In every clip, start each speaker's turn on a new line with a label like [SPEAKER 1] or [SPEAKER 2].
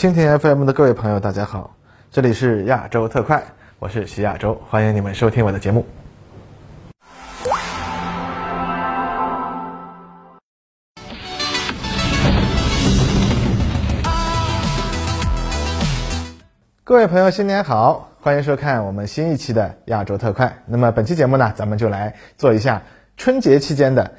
[SPEAKER 1] 蜻蜓 FM 的各位朋友，大家好，这里是亚洲特快，我是徐亚洲，欢迎你们收听我的节目。各位朋友，新年好，欢迎收看我们新一期的亚洲特快。那么本期节目呢，咱们就来做一下春节期间的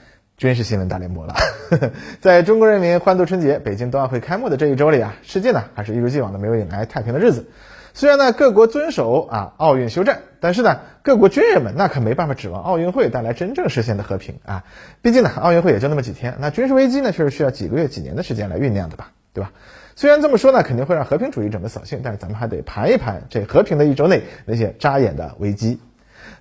[SPEAKER 1] 军事新闻大联播了。在中国人民欢度春节、北京冬奥会开幕的这一周里啊，世界呢还是一如既往的没有迎来太平的日子。虽然呢各国遵守啊奥运休战，但是呢各国军人们那可没办法指望奥运会带来真正实现的和平啊。毕竟呢奥运会也就那么几天，那军事危机呢却是需要几个月、几年的时间来酝酿的吧，对吧？虽然这么说呢，肯定会让和平主义者们扫兴，但是咱们还得盘一盘这和平的一周内那些扎眼的危机。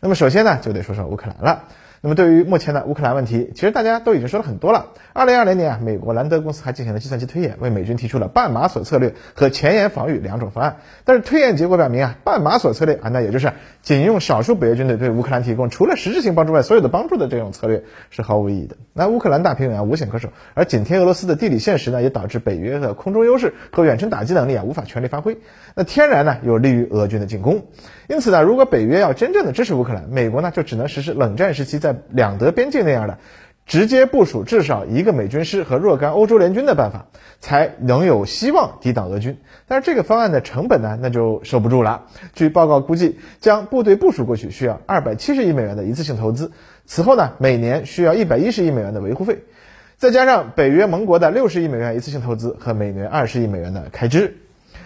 [SPEAKER 1] 那么首先呢，就得说说乌克兰了。那么对于目前的乌克兰问题，其实大家都已经说了很多了。二零二零年啊，美国兰德公司还进行了计算机推演，为美军提出了半马索策略和前沿防御两种方案。但是推演结果表明啊，半马索策略啊，那也就是仅用少数北约军队对乌克兰提供除了实质性帮助外所有的帮助的这种策略是毫无意义的。那乌克兰大平原啊无险可守，而紧贴俄罗斯的地理现实呢，也导致北约的空中优势和远程打击能力啊无法全力发挥。那天然呢有利于俄军的进攻。因此呢，如果北约要真正的支持乌克兰，美国呢就只能实施冷战时期在在两德边境那样的，直接部署至少一个美军师和若干欧洲联军的办法，才能有希望抵挡俄军。但是这个方案的成本呢，那就受不住了。据报告估计，将部队部署过去需要二百七十亿美元的一次性投资，此后呢，每年需要一百一十亿美元的维护费，再加上北约盟国的六十亿美元一次性投资和每年二十亿美元的开支。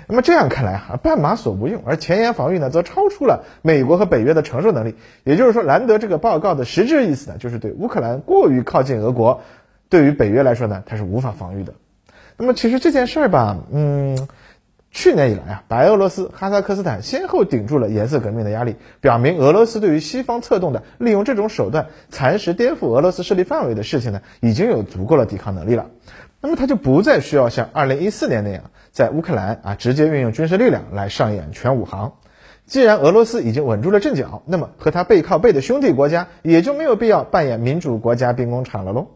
[SPEAKER 1] 那么这样看来哈，半马所不用，而前沿防御呢，则超出了美国和北约的承受能力。也就是说，兰德这个报告的实质意思呢，就是对乌克兰过于靠近俄国，对于北约来说呢，它是无法防御的。那么其实这件事儿吧，嗯，去年以来啊，白俄罗斯、哈萨克斯坦先后顶住了颜色革命的压力，表明俄罗斯对于西方策动的利用这种手段蚕食、颠覆俄罗斯势力范围的事情呢，已经有足够的抵抗能力了。那么他就不再需要像二零一四年那样，在乌克兰啊直接运用军事力量来上演全武行。既然俄罗斯已经稳住了阵脚，那么和他背靠背的兄弟国家也就没有必要扮演民主国家兵工厂了喽。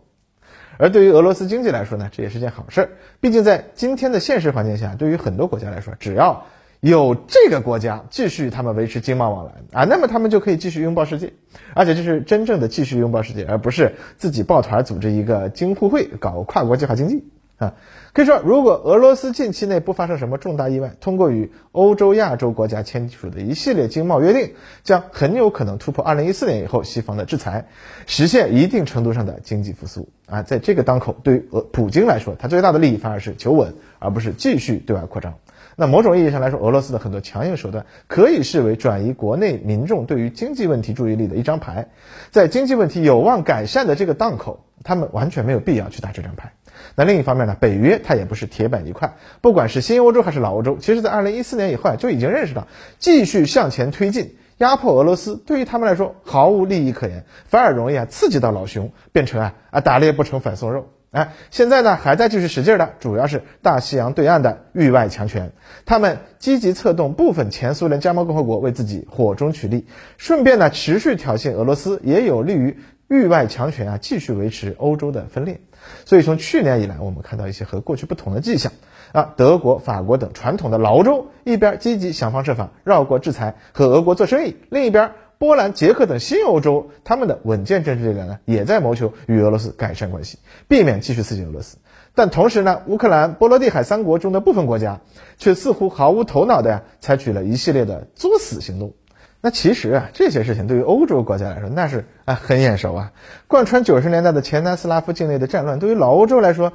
[SPEAKER 1] 而对于俄罗斯经济来说呢，这也是件好事儿。毕竟在今天的现实环境下，对于很多国家来说，只要有这个国家继续他们维持经贸往来啊，那么他们就可以继续拥抱世界，而且这是真正的继续拥抱世界，而不是自己抱团组织一个京沪会搞跨国计划经济啊。可以说，如果俄罗斯近期内不发生什么重大意外，通过与欧洲、亚洲国家签署的一系列经贸约定，将很有可能突破2014年以后西方的制裁，实现一定程度上的经济复苏啊。在这个当口，对于俄普京来说，他最大的利益反而是求稳，而不是继续对外扩张。那某种意义上来说，俄罗斯的很多强硬手段可以视为转移国内民众对于经济问题注意力的一张牌，在经济问题有望改善的这个档口，他们完全没有必要去打这张牌。那另一方面呢，北约它也不是铁板一块，不管是新欧洲还是老欧洲，其实在二零一四年以后啊就已经认识到，继续向前推进压迫俄罗斯，对于他们来说毫无利益可言，反而容易啊刺激到老熊，变成啊啊打猎不成反送肉。哎，现在呢还在继续使劲的，主要是大西洋对岸的域外强权，他们积极策动部分前苏联加盟共和国为自己火中取栗，顺便呢持续挑衅俄罗斯，也有利于域外强权啊继续维持欧洲的分裂。所以从去年以来，我们看到一些和过去不同的迹象啊，德国、法国等传统的老欧洲一边积极想方设法绕过制裁和俄国做生意，另一边。波兰、捷克等新欧洲，他们的稳健政治力量呢，也在谋求与俄罗斯改善关系，避免继续刺激俄罗斯。但同时呢，乌克兰、波罗的海三国中的部分国家，却似乎毫无头脑的呀，采取了一系列的作死行动。那其实啊，这些事情对于欧洲国家来说，那是啊很眼熟啊。贯穿九十年代的前南斯拉夫境内的战乱，对于老欧洲来说，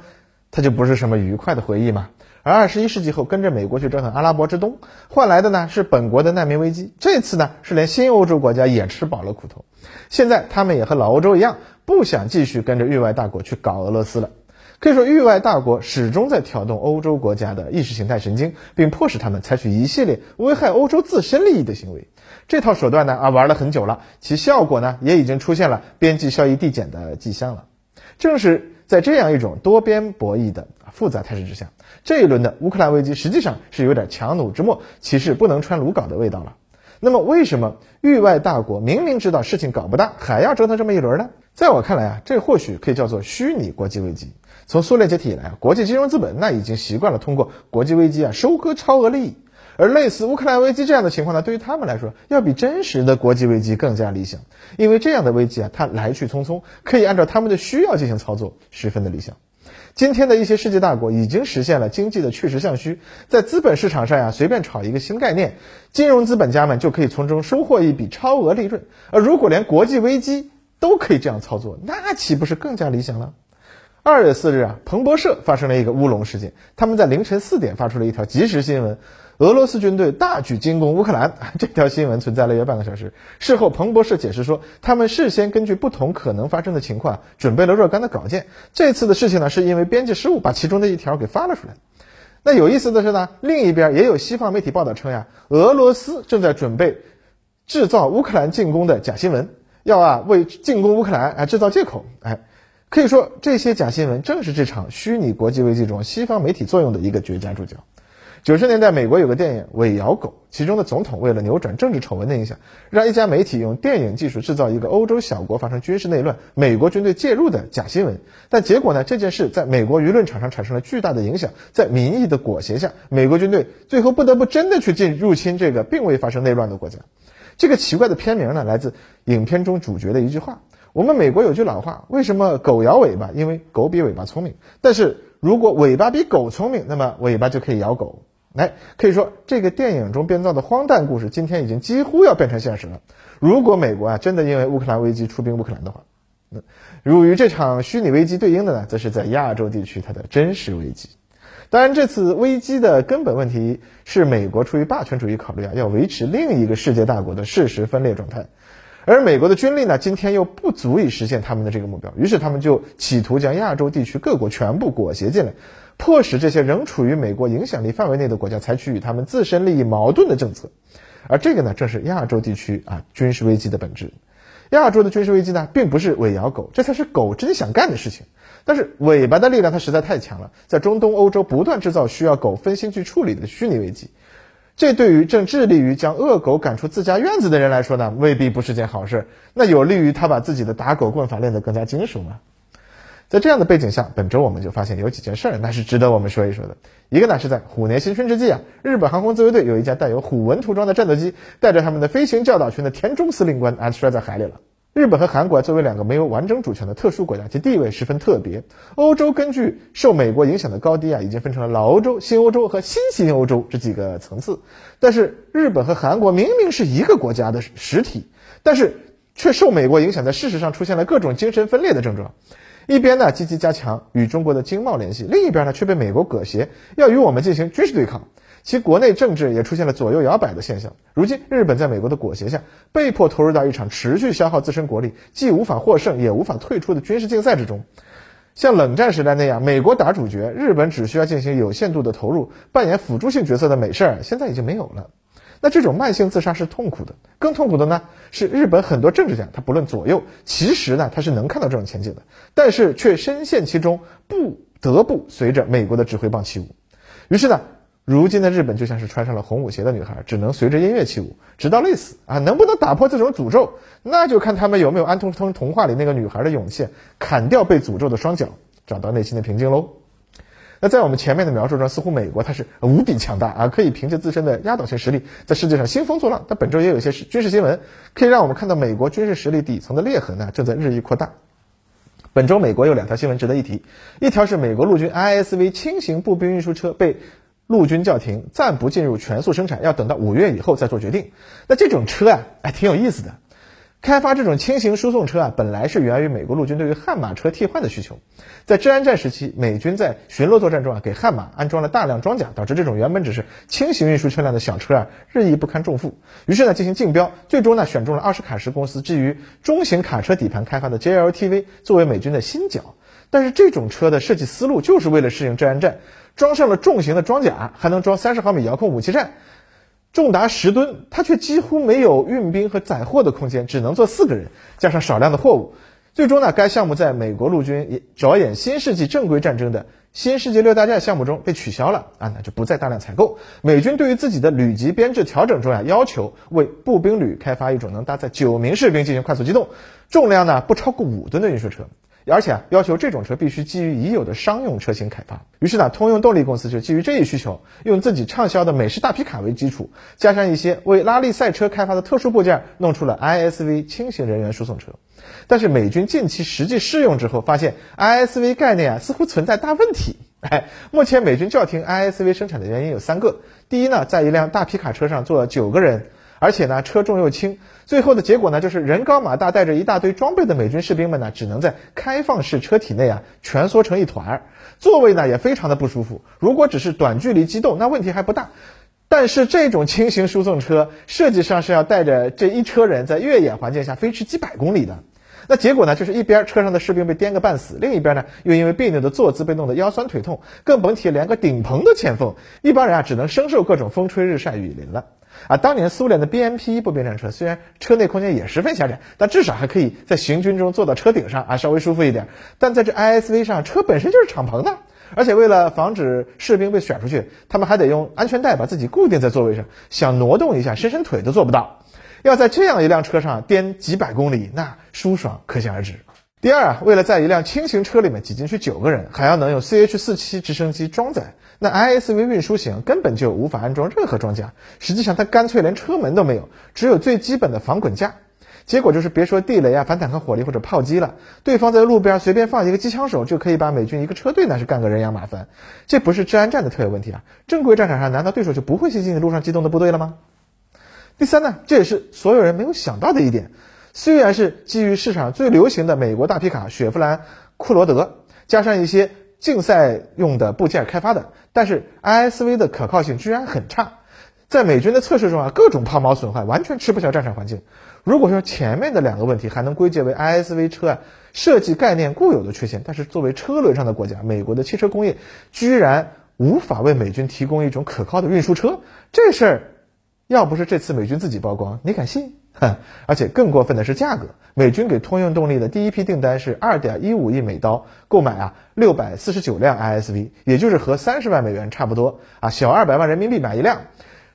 [SPEAKER 1] 它就不是什么愉快的回忆嘛。而二十一世纪后，跟着美国去折腾阿拉伯之东，换来的呢是本国的难民危机。这次呢是连新欧洲国家也吃饱了苦头，现在他们也和老欧洲一样，不想继续跟着域外大国去搞俄罗斯了。可以说，域外大国始终在挑动欧洲国家的意识形态神经，并迫使他们采取一系列危害欧洲自身利益的行为。这套手段呢啊玩了很久了，其效果呢也已经出现了边际效益递减的迹象了。正是在这样一种多边博弈的复杂态势之下。这一轮的乌克兰危机实际上是有点强弩之末，岂是不能穿鲁缟的味道了？那么为什么域外大国明明知道事情搞不大，还要折腾这么一轮呢？在我看来啊，这或许可以叫做虚拟国际危机。从苏联解体以来，国际金融资本那已经习惯了通过国际危机啊收割超额利益，而类似乌克兰危机这样的情况呢，对于他们来说，要比真实的国际危机更加理想，因为这样的危机啊，它来去匆匆，可以按照他们的需要进行操作，十分的理想。今天的一些世界大国已经实现了经济的去实向虚，在资本市场上呀，随便炒一个新概念，金融资本家们就可以从中收获一笔超额利润。而如果连国际危机都可以这样操作，那岂不是更加理想了？二月四日啊，彭博社发生了一个乌龙事件，他们在凌晨四点发出了一条即时新闻。俄罗斯军队大举进攻乌克兰，这条新闻存在了约半个小时。事后，彭博社解释说，他们事先根据不同可能发生的情况，准备了若干的稿件。这次的事情呢，是因为编辑失误把其中的一条给发了出来。那有意思的是呢，另一边也有西方媒体报道称呀，俄罗斯正在准备制造乌克兰进攻的假新闻，要啊为进攻乌克兰啊制造借口。哎，可以说这些假新闻正是这场虚拟国际危机中西方媒体作用的一个绝佳注脚。九十年代，美国有个电影《伪摇狗》，其中的总统为了扭转政治丑闻的影响，让一家媒体用电影技术制造一个欧洲小国发生军事内乱、美国军队介入的假新闻。但结果呢？这件事在美国舆论场上产生了巨大的影响，在民意的裹挟下，美国军队最后不得不真的去进入侵这个并未发生内乱的国家。这个奇怪的片名呢，来自影片中主角的一句话：“我们美国有句老话，为什么狗摇尾巴？因为狗比尾巴聪明。但是如果尾巴比狗聪明，那么尾巴就可以咬狗。”来，可以说这个电影中编造的荒诞故事，今天已经几乎要变成现实了。如果美国啊真的因为乌克兰危机出兵乌克兰的话，那如与这场虚拟危机对应的呢，则是在亚洲地区它的真实危机。当然，这次危机的根本问题是美国出于霸权主义考虑啊，要维持另一个世界大国的事实分裂状态，而美国的军力呢，今天又不足以实现他们的这个目标，于是他们就企图将亚洲地区各国全部裹挟进来。迫使这些仍处于美国影响力范围内的国家采取与他们自身利益矛盾的政策，而这个呢，正是亚洲地区啊军事危机的本质。亚洲的军事危机呢，并不是尾摇狗，这才是狗真想干的事情。但是尾巴的力量它实在太强了，在中东、欧洲不断制造需要狗分心去处理的虚拟危机，这对于正致力于将恶狗赶出自家院子的人来说呢，未必不是件好事。那有利于他把自己的打狗棍法练得更加精熟吗？在这样的背景下，本周我们就发现有几件事儿，那是值得我们说一说的。一个呢是在虎年新春之际啊，日本航空自卫队有一架带有虎纹涂装的战斗机，带着他们的飞行教导群的田中司令官啊摔在海里了。日本和韩国作为两个没有完整主权的特殊国家，其地位十分特别。欧洲根据受美国影响的高低啊，已经分成了老欧洲、新欧洲和新新欧洲这几个层次。但是日本和韩国明明是一个国家的实体，但是却受美国影响，在事实上出现了各种精神分裂的症状。一边呢积极加强与中国的经贸联系，另一边呢却被美国裹挟要与我们进行军事对抗，其国内政治也出现了左右摇摆的现象。如今，日本在美国的裹挟下，被迫投入到一场持续消耗自身国力、既无法获胜也无法退出的军事竞赛之中。像冷战时代那样，美国打主角，日本只需要进行有限度的投入，扮演辅助性角色的美事儿，现在已经没有了。那这种慢性自杀是痛苦的，更痛苦的呢是日本很多政治家，他不论左右，其实呢他是能看到这种前景的，但是却深陷其中，不得不随着美国的指挥棒起舞。于是呢，如今的日本就像是穿上了红舞鞋的女孩，只能随着音乐起舞，直到累死啊！能不能打破这种诅咒，那就看他们有没有安徒生童话里那个女孩的勇气，砍掉被诅咒的双脚，找到内心的平静喽。那在我们前面的描述中，似乎美国它是无比强大啊，可以凭借自身的压倒性实力在世界上兴风作浪。但本周也有一些军事新闻，可以让我们看到美国军事实力底层的裂痕呢，正在日益扩大。本周美国有两条新闻值得一提，一条是美国陆军 ISV 轻型步兵运输车被陆军叫停，暂不进入全速生产，要等到五月以后再做决定。那这种车啊，哎，挺有意思的。开发这种轻型输送车啊，本来是源于美国陆军对于悍马车替换的需求。在治安战时期，美军在巡逻作战中啊，给悍马安装了大量装甲，导致这种原本只是轻型运输车辆的小车啊，日益不堪重负。于是呢，进行竞标，最终呢，选中了奥斯卡什公司基于中型卡车底盘开发的 JLTV 作为美军的新角。但是这种车的设计思路就是为了适应治安战，装上了重型的装甲，还能装三十毫米遥控武器站。重达十吨，它却几乎没有运兵和载货的空间，只能坐四个人，加上少量的货物。最终呢，该项目在美国陆军着眼新世纪正规战争的新世界六大战项目中被取消了啊，那就不再大量采购。美军对于自己的旅级编制调整中呀，要求为步兵旅开发一种能搭载九名士兵进行快速机动、重量呢不超过五吨的运输车。而且啊，要求这种车必须基于已有的商用车型开发。于是呢，通用动力公司就基于这一需求，用自己畅销的美式大皮卡为基础，加上一些为拉力赛车开发的特殊部件，弄出了 ISV 轻型人员输送车。但是美军近期实际试用之后，发现 ISV 概念啊似乎存在大问题。哎，目前美军叫停 ISV 生产的原因有三个：第一呢，在一辆大皮卡车上坐了九个人。而且呢，车重又轻，最后的结果呢，就是人高马大、带着一大堆装备的美军士兵们呢，只能在开放式车体内啊蜷缩成一团儿，座位呢也非常的不舒服。如果只是短距离机动，那问题还不大，但是这种轻型输送车设计上是要带着这一车人在越野环境下飞驰几百公里的。那结果呢，就是一边车上的士兵被颠个半死，另一边呢又因为别扭的坐姿被弄得腰酸腿痛，更甭提连个顶棚都欠奉，一般人啊只能生受各种风吹日晒雨淋了。啊，当年苏联的 BMP 步兵战车虽然车内空间也十分狭窄，但至少还可以在行军中坐到车顶上啊，稍微舒服一点。但在这 ISV 上，车本身就是敞篷的，而且为了防止士兵被甩出去，他们还得用安全带把自己固定在座位上，想挪动一下伸伸腿都做不到。要在这样一辆车上颠几百公里，那舒爽可想而知。第二啊，为了在一辆轻型车里面挤进去九个人，还要能用 CH-47 直升机装载，那 ISV 运输型根本就无法安装任何装甲。实际上，它干脆连车门都没有，只有最基本的防滚架。结果就是，别说地雷啊、反坦克火力或者炮击了，对方在路边随便放一个机枪手，就可以把美军一个车队那是干个人仰马翻。这不是治安战的特有问题啊！正规战场上，难道对手就不会接近路上机动的部队了吗？第三呢，这也是所有人没有想到的一点。虽然是基于市场最流行的美国大皮卡雪佛兰库罗德，加上一些竞赛用的部件开发的，但是 ISV 的可靠性居然很差。在美军的测试中啊，各种抛锚损坏，完全吃不消战场环境。如果说前面的两个问题还能归结为 ISV 车啊设计概念固有的缺陷，但是作为车轮上的国家，美国的汽车工业居然无法为美军提供一种可靠的运输车，这事儿。要不是这次美军自己曝光，你敢信？哼！而且更过分的是价格，美军给通用动力的第一批订单是二点一五亿美刀，购买啊六百四十九辆 ISV，也就是和三十万美元差不多啊，小二百万人民币买一辆。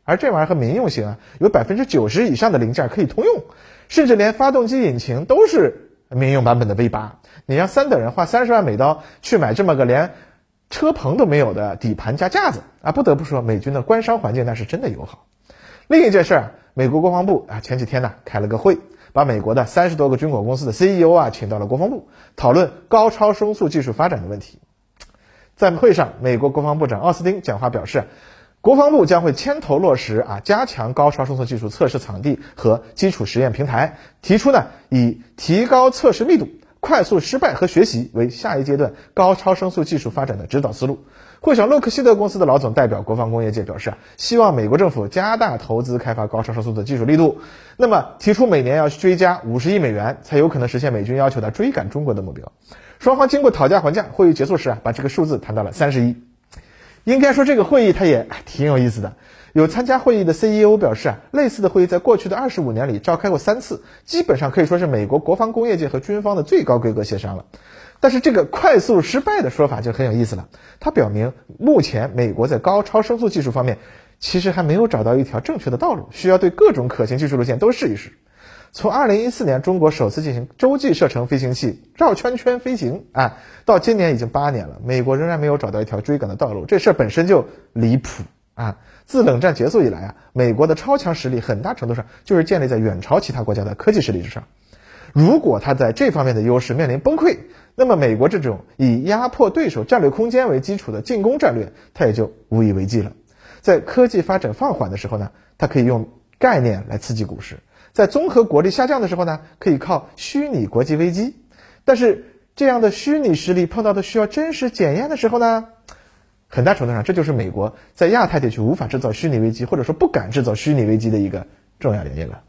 [SPEAKER 1] 而这玩意儿和民用型啊，有百分之九十以上的零件可以通用，甚至连发动机引擎都是民用版本的 V 八。你让三等人花三十万美刀去买这么个连车棚都没有的底盘加架子啊，不得不说，美军的官商环境那是真的友好。另一件事儿，美国国防部啊前几天呢开了个会，把美国的三十多个军火公司的 CEO 啊请到了国防部，讨论高超声速技术发展的问题。在会上，美国国防部长奥斯汀讲话表示，国防部将会牵头落实啊加强高超声速技术测试场地和基础实验平台，提出呢以提高测试密度、快速失败和学习为下一阶段高超声速技术发展的指导思路。会上，洛克希德公司的老总代表国防工业界表示啊，希望美国政府加大投资开发高超声速的技术力度，那么提出每年要追加五十亿美元，才有可能实现美军要求的追赶中国的目标。双方经过讨价还价，会议结束时啊，把这个数字谈到了三十亿。应该说这个会议它也挺有意思的。有参加会议的 CEO 表示啊，类似的会议在过去的二十五年里召开过三次，基本上可以说是美国国防工业界和军方的最高规格协商了。但是这个快速失败的说法就很有意思了，它表明目前美国在高超声速技术方面其实还没有找到一条正确的道路，需要对各种可行技术路线都试一试。从2014年中国首次进行洲际射程飞行器绕圈圈飞行啊，到今年已经八年了，美国仍然没有找到一条追赶的道路，这事儿本身就离谱啊！自冷战结束以来啊，美国的超强实力很大程度上就是建立在远超其他国家的科技实力之上。如果他在这方面的优势面临崩溃，那么美国这种以压迫对手战略空间为基础的进攻战略，它也就无以为继了。在科技发展放缓的时候呢，它可以用概念来刺激股市；在综合国力下降的时候呢，可以靠虚拟国际危机。但是这样的虚拟实力碰到的需要真实检验的时候呢，很大程度上这就是美国在亚太地区无法制造虚拟危机，或者说不敢制造虚拟危机的一个重要原因了。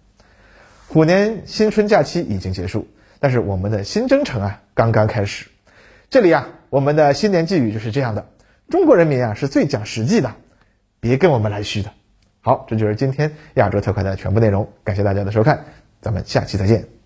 [SPEAKER 1] 虎年新春假期已经结束，但是我们的新征程啊刚刚开始。这里啊，我们的新年寄语就是这样的：中国人民啊是最讲实际的，别跟我们来虚的。好，这就是今天亚洲特快的全部内容，感谢大家的收看，咱们下期再见。